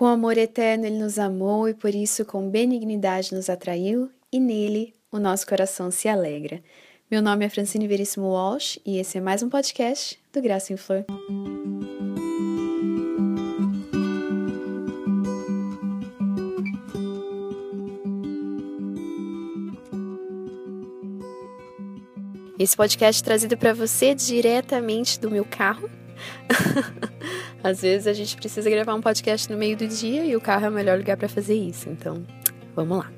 Com amor eterno ele nos amou e por isso com benignidade nos atraiu, e nele o nosso coração se alegra. Meu nome é Francine Veríssimo Walsh e esse é mais um podcast do Graça em Flor. Esse podcast é trazido para você diretamente do meu carro. Às vezes a gente precisa gravar um podcast no meio do dia e o carro é o melhor lugar para fazer isso. Então, vamos lá.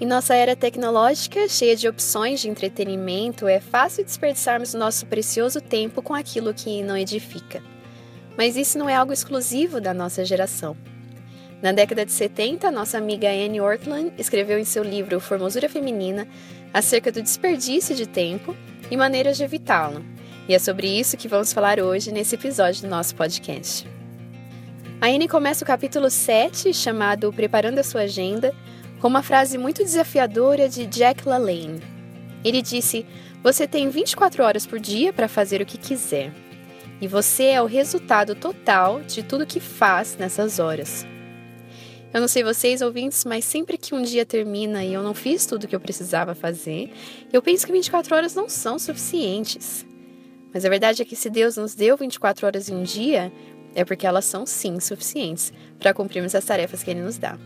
Em nossa era tecnológica, cheia de opções de entretenimento, é fácil desperdiçarmos nosso precioso tempo com aquilo que não edifica. Mas isso não é algo exclusivo da nossa geração. Na década de 70, nossa amiga Anne Ortland escreveu em seu livro Formosura Feminina acerca do desperdício de tempo e maneiras de evitá-lo. E é sobre isso que vamos falar hoje nesse episódio do nosso podcast. A Anne começa o capítulo 7, chamado Preparando a Sua Agenda, com uma frase muito desafiadora de Jack LaLanne. Ele disse: Você tem 24 horas por dia para fazer o que quiser. E você é o resultado total de tudo que faz nessas horas. Eu não sei vocês, ouvintes, mas sempre que um dia termina e eu não fiz tudo o que eu precisava fazer, eu penso que 24 horas não são suficientes. Mas a verdade é que se Deus nos deu 24 horas em um dia, é porque elas são sim suficientes para cumprirmos as tarefas que Ele nos dá.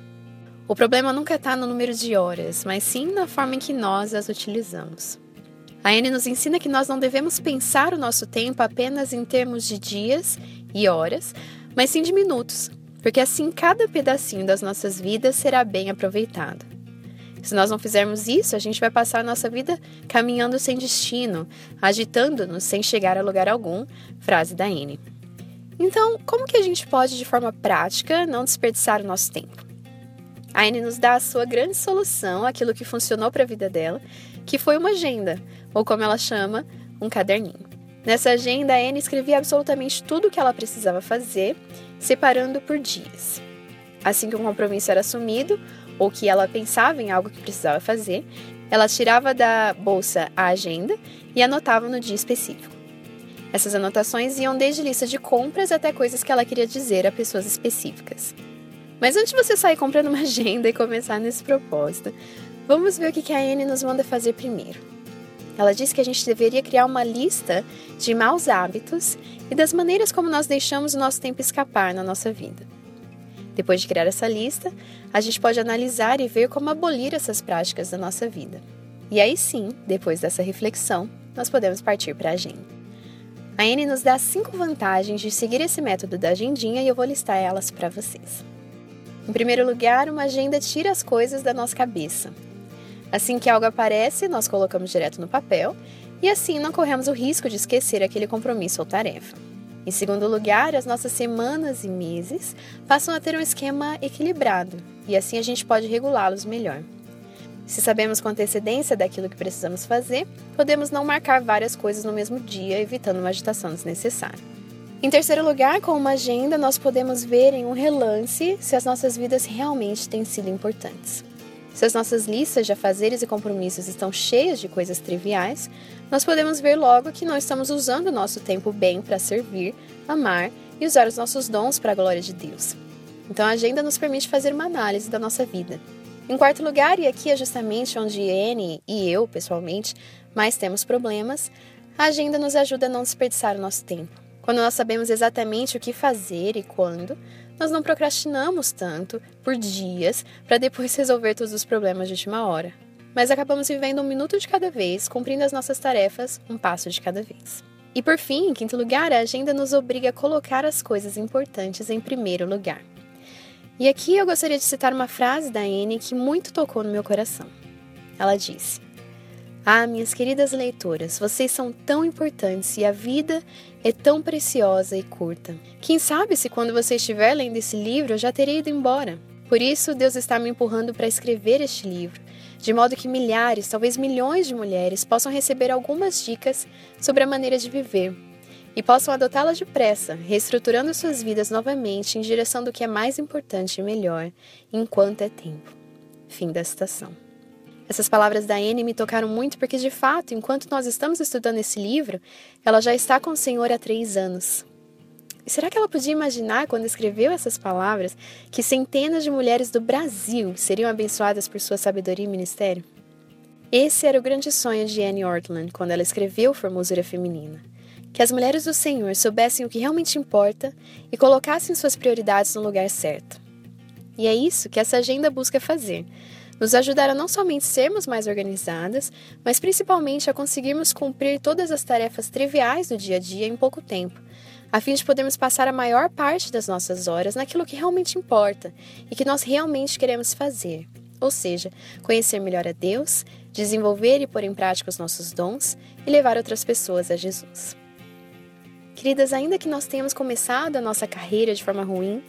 O problema nunca está no número de horas, mas sim na forma em que nós as utilizamos. A Anne nos ensina que nós não devemos pensar o nosso tempo apenas em termos de dias e horas, mas sim de minutos, porque assim cada pedacinho das nossas vidas será bem aproveitado. Se nós não fizermos isso, a gente vai passar a nossa vida caminhando sem destino, agitando-nos sem chegar a lugar algum, frase da Anne. Então, como que a gente pode, de forma prática, não desperdiçar o nosso tempo? A Anne nos dá a sua grande solução, aquilo que funcionou para a vida dela, que foi uma agenda, ou como ela chama, um caderninho. Nessa agenda, a Anne escrevia absolutamente tudo o que ela precisava fazer, separando por dias. Assim que um compromisso era assumido, ou que ela pensava em algo que precisava fazer, ela tirava da bolsa a agenda e anotava no dia específico. Essas anotações iam desde listas de compras até coisas que ela queria dizer a pessoas específicas. Mas antes de você sair comprando uma agenda e começar nesse propósito, vamos ver o que a Anne nos manda fazer primeiro. Ela diz que a gente deveria criar uma lista de maus hábitos e das maneiras como nós deixamos o nosso tempo escapar na nossa vida. Depois de criar essa lista, a gente pode analisar e ver como abolir essas práticas da nossa vida. E aí sim, depois dessa reflexão, nós podemos partir para a agenda. A Anne nos dá cinco vantagens de seguir esse método da agendinha e eu vou listar elas para vocês. Em primeiro lugar, uma agenda tira as coisas da nossa cabeça. Assim que algo aparece, nós colocamos direto no papel e assim não corremos o risco de esquecer aquele compromisso ou tarefa. Em segundo lugar, as nossas semanas e meses passam a ter um esquema equilibrado e assim a gente pode regulá-los melhor. Se sabemos com antecedência daquilo que precisamos fazer, podemos não marcar várias coisas no mesmo dia, evitando uma agitação desnecessária. Em terceiro lugar, com uma agenda, nós podemos ver em um relance se as nossas vidas realmente têm sido importantes. Se as nossas listas de afazeres e compromissos estão cheias de coisas triviais, nós podemos ver logo que não estamos usando o nosso tempo bem para servir, amar e usar os nossos dons para a glória de Deus. Então a agenda nos permite fazer uma análise da nossa vida. Em quarto lugar, e aqui é justamente onde Anne e eu, pessoalmente, mais temos problemas, a agenda nos ajuda a não desperdiçar o nosso tempo. Quando nós sabemos exatamente o que fazer e quando, nós não procrastinamos tanto por dias para depois resolver todos os problemas de última hora. Mas acabamos vivendo um minuto de cada vez, cumprindo as nossas tarefas um passo de cada vez. E por fim, em quinto lugar, a agenda nos obriga a colocar as coisas importantes em primeiro lugar. E aqui eu gostaria de citar uma frase da Anne que muito tocou no meu coração. Ela disse: ah, minhas queridas leitoras, vocês são tão importantes e a vida é tão preciosa e curta. Quem sabe se quando você estiver lendo esse livro eu já terei ido embora. Por isso, Deus está me empurrando para escrever este livro, de modo que milhares, talvez milhões de mulheres possam receber algumas dicas sobre a maneira de viver e possam adotá-las depressa, reestruturando suas vidas novamente em direção do que é mais importante e melhor, enquanto é tempo. Fim da citação. Essas palavras da Anne me tocaram muito porque, de fato, enquanto nós estamos estudando esse livro, ela já está com o Senhor há três anos. E será que ela podia imaginar, quando escreveu essas palavras, que centenas de mulheres do Brasil seriam abençoadas por sua sabedoria e ministério? Esse era o grande sonho de Anne Ortland quando ela escreveu Formosura Feminina. Que as mulheres do Senhor soubessem o que realmente importa e colocassem suas prioridades no lugar certo. E é isso que essa agenda busca fazer: nos ajudar a não somente sermos mais organizadas, mas principalmente a conseguirmos cumprir todas as tarefas triviais do dia a dia em pouco tempo, a fim de podermos passar a maior parte das nossas horas naquilo que realmente importa e que nós realmente queremos fazer. Ou seja, conhecer melhor a Deus, desenvolver e pôr em prática os nossos dons e levar outras pessoas a Jesus. Queridas, ainda que nós tenhamos começado a nossa carreira de forma ruim,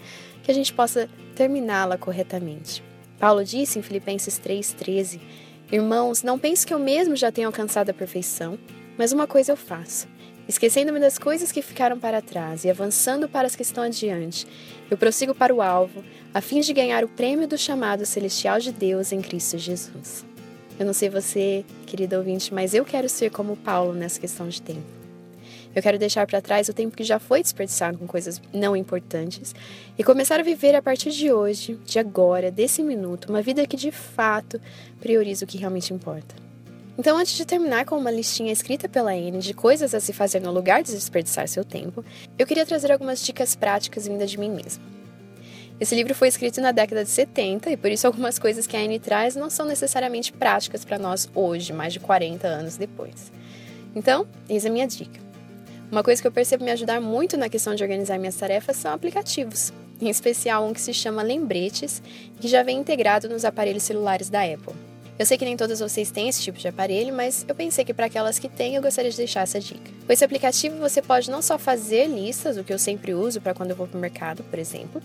que a gente possa terminá-la corretamente. Paulo disse em Filipenses 3,13: Irmãos, não pense que eu mesmo já tenho alcançado a perfeição, mas uma coisa eu faço Esquecendo-me das coisas que ficaram para trás e avançando para as que estão adiante, eu prossigo para o alvo, a fim de ganhar o prêmio do chamado celestial de Deus em Cristo Jesus. Eu não sei você, querido ouvinte, mas eu quero ser como Paulo nessa questão de tempo. Eu quero deixar para trás o tempo que já foi desperdiçado com coisas não importantes e começar a viver a partir de hoje, de agora, desse minuto, uma vida que de fato prioriza o que realmente importa. Então, antes de terminar com uma listinha escrita pela Anne de coisas a se fazer no lugar de desperdiçar seu tempo, eu queria trazer algumas dicas práticas vindas de mim mesma. Esse livro foi escrito na década de 70 e por isso algumas coisas que a Anne traz não são necessariamente práticas para nós hoje, mais de 40 anos depois. Então, eis a minha dica. Uma coisa que eu percebo me ajudar muito na questão de organizar minhas tarefas são aplicativos, em especial um que se chama Lembretes, que já vem integrado nos aparelhos celulares da Apple. Eu sei que nem todas vocês têm esse tipo de aparelho, mas eu pensei que para aquelas que têm, eu gostaria de deixar essa dica. Com esse aplicativo, você pode não só fazer listas, o que eu sempre uso para quando eu vou para o mercado, por exemplo,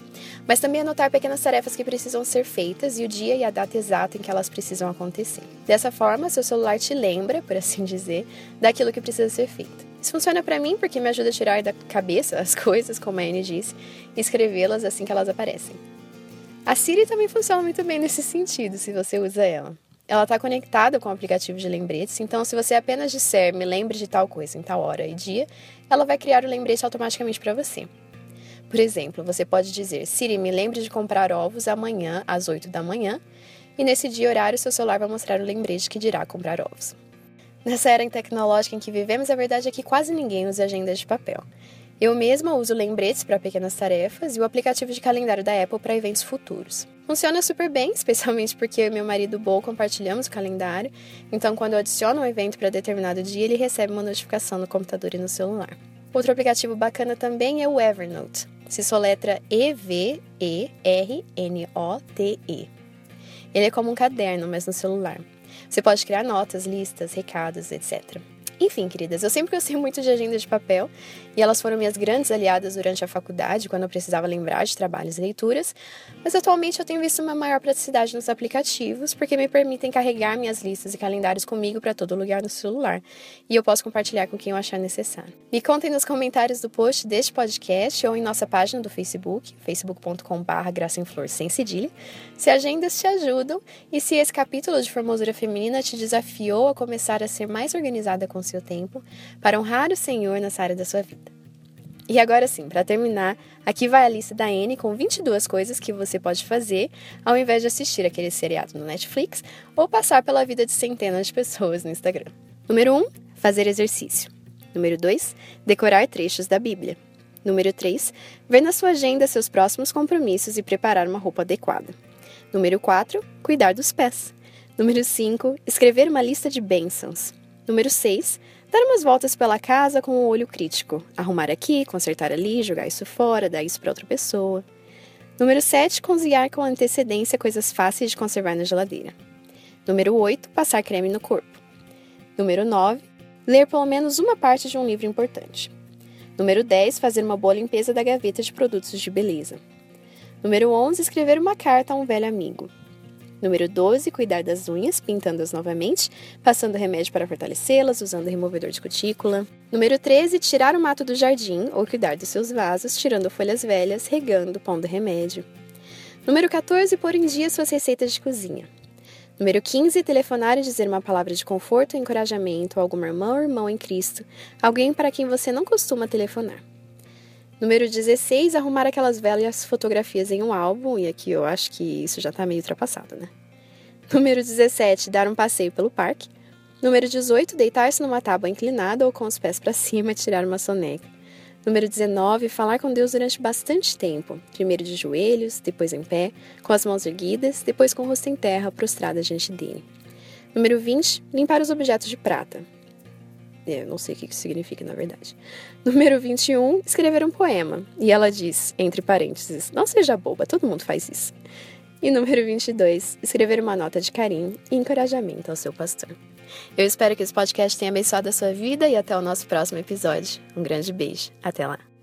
mas também anotar pequenas tarefas que precisam ser feitas e o dia e a data exata em que elas precisam acontecer. Dessa forma, seu celular te lembra, por assim dizer, daquilo que precisa ser feito. Isso funciona para mim porque me ajuda a tirar da cabeça as coisas, como a Anne disse, e escrevê-las assim que elas aparecem. A Siri também funciona muito bem nesse sentido, se você usa ela ela está conectada com o aplicativo de lembretes, então se você apenas disser me lembre de tal coisa em tal hora e dia, ela vai criar o lembrete automaticamente para você. Por exemplo, você pode dizer Siri, me lembre de comprar ovos amanhã às 8 da manhã, e nesse dia horário seu celular vai mostrar o lembrete que dirá comprar ovos. Nessa era tecnológica em que vivemos, a verdade é que quase ninguém usa agendas de papel. Eu mesma uso lembretes para pequenas tarefas e o aplicativo de calendário da Apple para eventos futuros. Funciona super bem, especialmente porque eu e meu marido Bo compartilhamos o calendário, então quando eu adiciono um evento para determinado dia, ele recebe uma notificação no computador e no celular. Outro aplicativo bacana também é o Evernote. Se soletra E-V-E-R-N-O-T-E. Ele é como um caderno, mas no celular. Você pode criar notas, listas, recados, etc. Enfim, queridas, eu sempre gostei muito de agenda de papel e elas foram minhas grandes aliadas durante a faculdade, quando eu precisava lembrar de trabalhos e leituras, mas atualmente eu tenho visto uma maior praticidade nos aplicativos, porque me permitem carregar minhas listas e calendários comigo para todo lugar no celular, e eu posso compartilhar com quem eu achar necessário. Me contem nos comentários do post deste podcast ou em nossa página do Facebook, facebook.com.br graçaemflor sem cedilha, se agendas te ajudam e se esse capítulo de formosura feminina te desafiou a começar a ser mais organizada com seu tempo para honrar o Senhor nessa área da sua vida. E agora sim, para terminar, aqui vai a lista da N com 22 coisas que você pode fazer ao invés de assistir aquele seriado no Netflix ou passar pela vida de centenas de pessoas no Instagram. Número 1, fazer exercício. Número 2, decorar trechos da Bíblia. Número 3, ver na sua agenda seus próximos compromissos e preparar uma roupa adequada. Número 4, cuidar dos pés. Número 5, escrever uma lista de bênçãos. Número 6, dar umas voltas pela casa com o um olho crítico. Arrumar aqui, consertar ali, jogar isso fora, dar isso para outra pessoa. Número 7, cozinhar com antecedência coisas fáceis de conservar na geladeira. Número 8, passar creme no corpo. Número 9, ler pelo menos uma parte de um livro importante. Número 10, fazer uma boa limpeza da gaveta de produtos de beleza. Número 11, escrever uma carta a um velho amigo. Número 12, cuidar das unhas, pintando-as novamente, passando remédio para fortalecê-las, usando removedor de cutícula. Número 13, tirar o mato do jardim ou cuidar dos seus vasos, tirando folhas velhas, regando, pondo remédio. Número 14, pôr em dia suas receitas de cozinha. Número 15, telefonar e dizer uma palavra de conforto e encorajamento a alguma irmã ou irmão em Cristo, alguém para quem você não costuma telefonar. Número 16, arrumar aquelas velhas fotografias em um álbum, e aqui eu acho que isso já está meio ultrapassado, né? Número 17, dar um passeio pelo parque. Número 18, deitar-se numa tábua inclinada ou com os pés para cima e tirar uma soneca. Número 19, falar com Deus durante bastante tempo, primeiro de joelhos, depois em pé, com as mãos erguidas, depois com o rosto em terra, prostrada diante dele. Número 20, limpar os objetos de prata. É, eu não sei o que isso significa, na verdade. Número 21, escrever um poema. E ela diz, entre parênteses, não seja boba, todo mundo faz isso. E número 22, escrever uma nota de carinho e encorajamento ao seu pastor. Eu espero que esse podcast tenha abençoado a sua vida e até o nosso próximo episódio. Um grande beijo. Até lá.